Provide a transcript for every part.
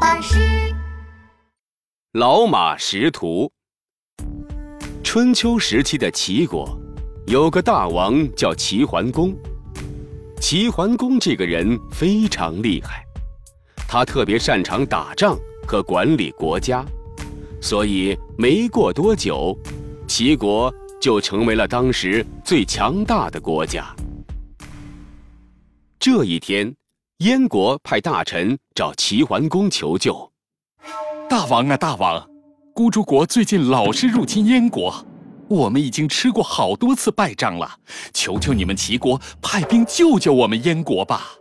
巴士。老马识途。春秋时期的齐国，有个大王叫齐桓公。齐桓公这个人非常厉害，他特别擅长打仗和管理国家，所以没过多久，齐国就成为了当时最强大的国家。这一天，燕国派大臣找齐桓公求救。大王啊，大王，孤竹国最近老是入侵燕国，我们已经吃过好多次败仗了，求求你们齐国派兵救救我们燕国吧。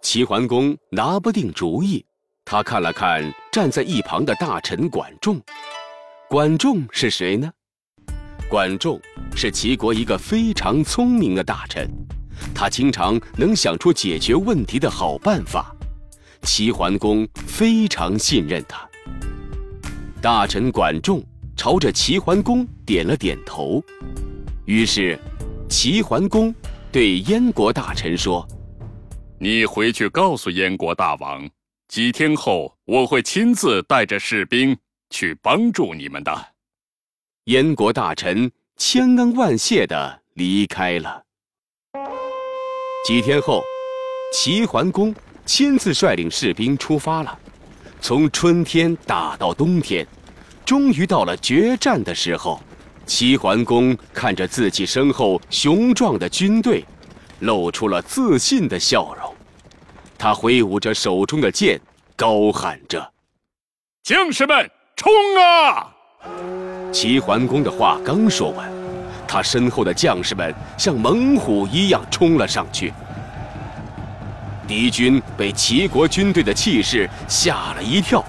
齐桓公拿不定主意，他看了看站在一旁的大臣管仲。管仲是谁呢？管仲是齐国一个非常聪明的大臣。他经常能想出解决问题的好办法，齐桓公非常信任他。大臣管仲朝着齐桓公点了点头，于是齐桓公对燕国大臣说：“你回去告诉燕国大王，几天后我会亲自带着士兵去帮助你们的。”燕国大臣千恩万谢地离开了。几天后，齐桓公亲自率领士兵出发了，从春天打到冬天，终于到了决战的时候。齐桓公看着自己身后雄壮的军队，露出了自信的笑容。他挥舞着手中的剑，高喊着：“将士们，冲啊！”齐桓公的话刚说完。他身后的将士们像猛虎一样冲了上去，敌军被齐国军队的气势吓了一跳，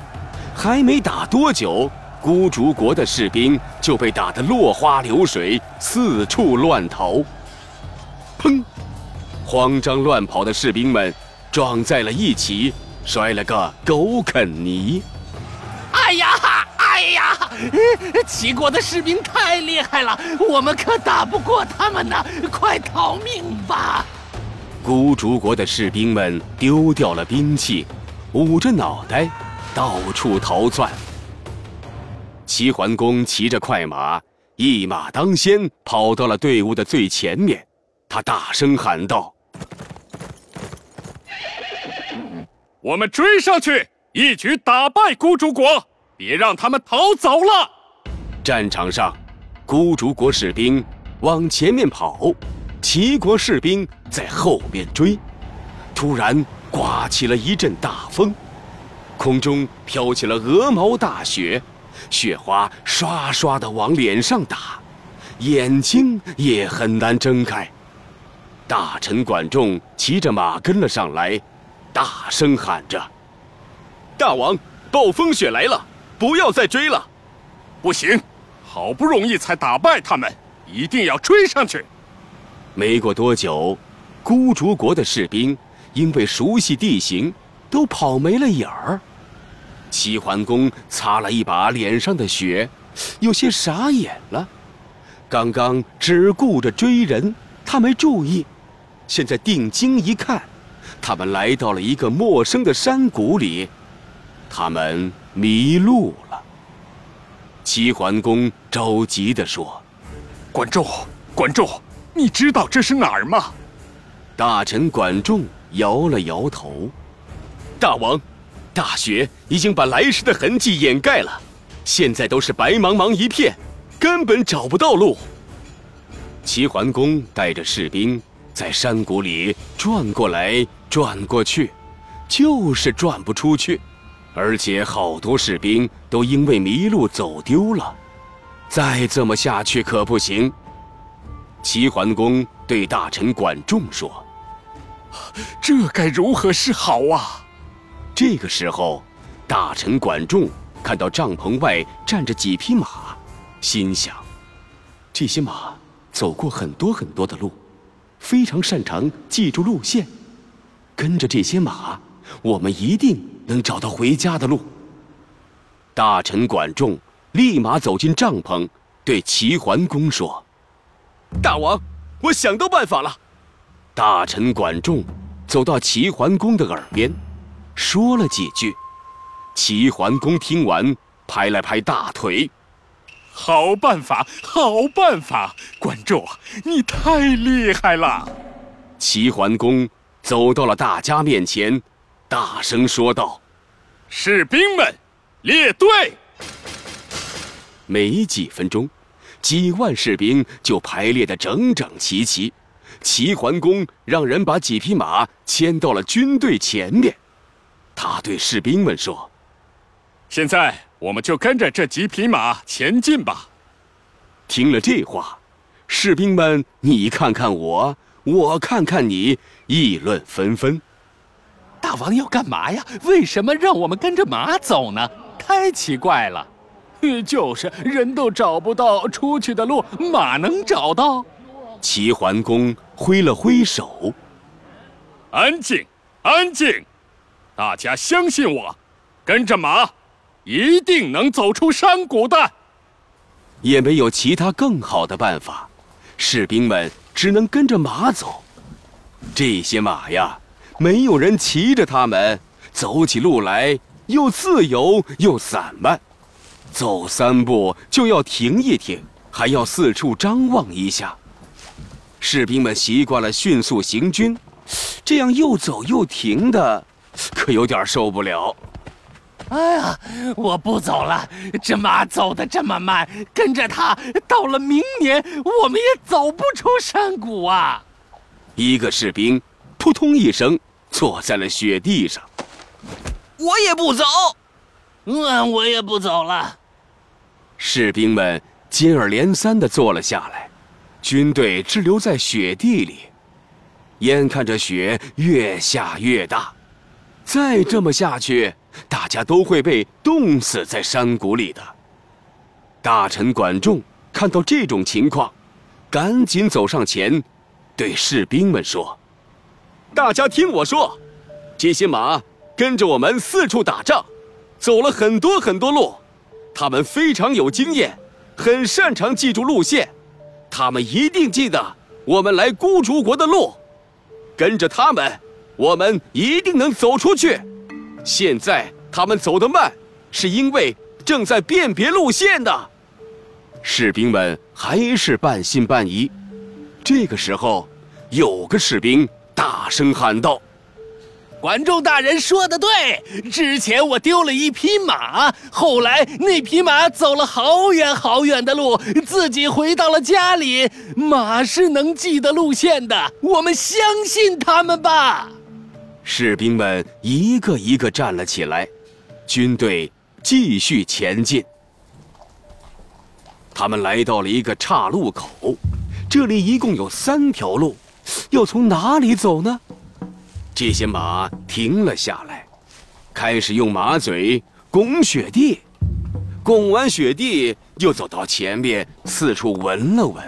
还没打多久，孤竹国的士兵就被打得落花流水，四处乱逃。砰！慌张乱跑的士兵们撞在了一起，摔了个狗啃泥。哎呀哈！哎呀，齐国的士兵太厉害了，我们可打不过他们呢！快逃命吧！孤竹国的士兵们丢掉了兵器，捂着脑袋，到处逃窜。齐桓公骑着快马，一马当先，跑到了队伍的最前面。他大声喊道：“我们追上去，一举打败孤竹国！”别让他们逃走了！战场上，孤竹国士兵往前面跑，齐国士兵在后面追。突然，刮起了一阵大风，空中飘起了鹅毛大雪，雪花刷刷的往脸上打，眼睛也很难睁开。大臣管仲骑着马跟了上来，大声喊着：“大王，暴风雪来了！”不要再追了，不行，好不容易才打败他们，一定要追上去。没过多久，孤竹国的士兵因为熟悉地形，都跑没了影儿。齐桓公擦了一把脸上的血，有些傻眼了。刚刚只顾着追人，他没注意，现在定睛一看，他们来到了一个陌生的山谷里。他们迷路了。齐桓公着急地说：“管仲，管仲，你知道这是哪儿吗？”大臣管仲摇了摇头：“大王，大雪已经把来时的痕迹掩盖了，现在都是白茫茫一片，根本找不到路。”齐桓公带着士兵在山谷里转过来转过去，就是转不出去。而且好多士兵都因为迷路走丢了，再这么下去可不行。齐桓公对大臣管仲说：“这该如何是好啊？”这个时候，大臣管仲看到帐篷外站着几匹马，心想：这些马走过很多很多的路，非常擅长记住路线，跟着这些马。我们一定能找到回家的路。大臣管仲立马走进帐篷，对齐桓公说：“大王，我想到办法了。”大臣管仲走到齐桓公的耳边，说了几句，齐桓公听完，拍了拍大腿：“好办法，好办法！管仲，你太厉害了！”齐桓公走到了大家面前，大声说道：“士兵们，列队！”没几分钟，几万士兵就排列得整整齐齐。齐桓公让人把几匹马牵到了军队前面，他对士兵们说：“现在我们就跟着这几匹马前进吧。”听了这话，士兵们你看看我，我看看你，议论纷纷。大王要干嘛呀？为什么让我们跟着马走呢？太奇怪了。就是人都找不到出去的路，马能找到？齐桓公挥了挥手：“安静，安静！大家相信我，跟着马，一定能走出山谷的。”也没有其他更好的办法，士兵们只能跟着马走。这些马呀，没有人骑着它们，走起路来又自由又散漫，走三步就要停一停，还要四处张望一下。士兵们习惯了迅速行军，这样又走又停的，可有点受不了。哎呀，我不走了！这马走得这么慢，跟着它到了明年，我们也走不出山谷啊！一个士兵扑通一声坐在了雪地上。我也不走，嗯，我也不走了。士兵们接二连三地坐了下来。军队滞留在雪地里，眼看着雪越下越大，再这么下去，大家都会被冻死在山谷里的。大臣管仲看到这种情况，赶紧走上前，对士兵们说：“大家听我说，这些马跟着我们四处打仗，走了很多很多路，他们非常有经验，很擅长记住路线。”他们一定记得我们来孤竹国的路，跟着他们，我们一定能走出去。现在他们走得慢，是因为正在辨别路线呢。士兵们还是半信半疑。这个时候，有个士兵大声喊道。管仲大人说的对，之前我丢了一匹马，后来那匹马走了好远好远的路，自己回到了家里。马是能记得路线的，我们相信他们吧。士兵们一个一个站了起来，军队继续前进。他们来到了一个岔路口，这里一共有三条路，要从哪里走呢？这些马停了下来，开始用马嘴拱雪地，拱完雪地又走到前面四处闻了闻，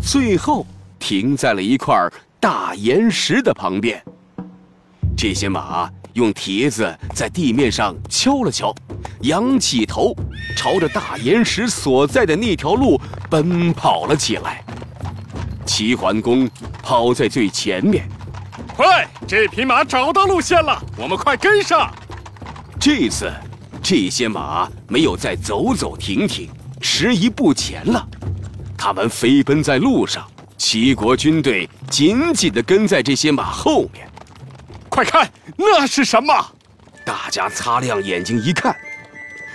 最后停在了一块大岩石的旁边。这些马用蹄子在地面上敲了敲，仰起头，朝着大岩石所在的那条路奔跑了起来。齐桓公跑在最前面。快！这匹马找到路线了，我们快跟上。这次，这些马没有再走走停停、迟疑不前了，他们飞奔在路上。齐国军队紧紧地跟在这些马后面。快看，那是什么？大家擦亮眼睛一看，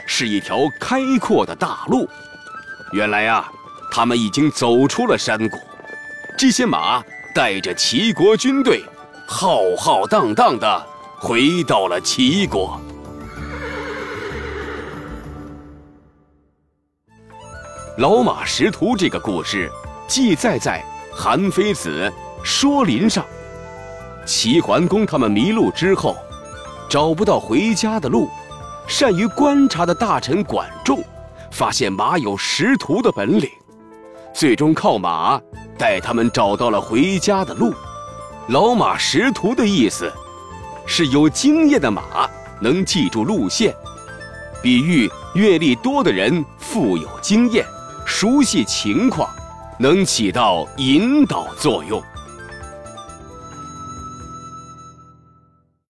是一条开阔的大路。原来啊，他们已经走出了山谷。这些马带着齐国军队。浩浩荡荡的回到了齐国。老马识途这个故事记载在《韩非子·说林》上。齐桓公他们迷路之后，找不到回家的路，善于观察的大臣管仲发现马有识途的本领，最终靠马带他们找到了回家的路。老马识途的意思，是有经验的马能记住路线，比喻阅历多的人富有经验，熟悉情况，能起到引导作用。